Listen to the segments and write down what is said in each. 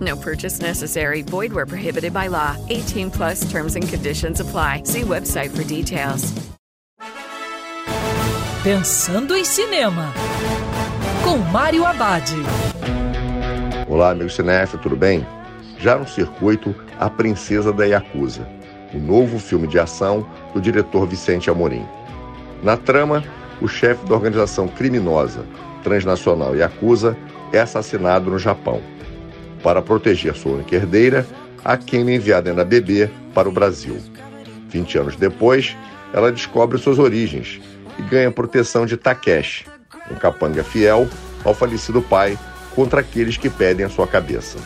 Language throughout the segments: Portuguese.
No purchase necessary. Void where prohibited by law. 18 plus terms and conditions apply. See website for details. Pensando em Cinema, com Mário Abad. Olá, amigo cinéfilo, tudo bem? Já no circuito, A Princesa da Yakuza, o novo filme de ação do diretor Vicente Amorim. Na trama, o chefe da organização criminosa transnacional Yakuza é assassinado no Japão. Para proteger sua única herdeira, a é enviada na bebê para o Brasil. 20 anos depois, ela descobre suas origens e ganha proteção de Takeshi, um capanga fiel ao falecido pai contra aqueles que pedem a sua cabeça.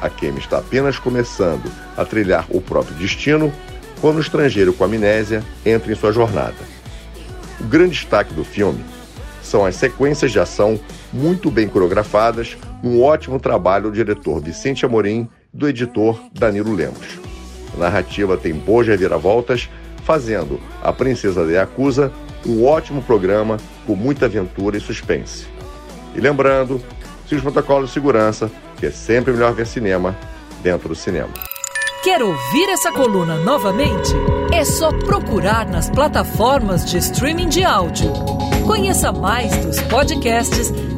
A Kemi está apenas começando a trilhar o próprio destino quando o estrangeiro com amnésia entra em sua jornada. O grande destaque do filme são as sequências de ação muito bem coreografadas, um ótimo trabalho do diretor Vicente Amorim do editor Danilo Lemos. A narrativa tem boas reviravoltas, fazendo A Princesa de Yakuza um ótimo programa com muita aventura e suspense. E lembrando, siga os protocolos de segurança, que é sempre melhor ver cinema dentro do cinema. Quer ouvir essa coluna novamente? É só procurar nas plataformas de streaming de áudio. Conheça mais dos podcasts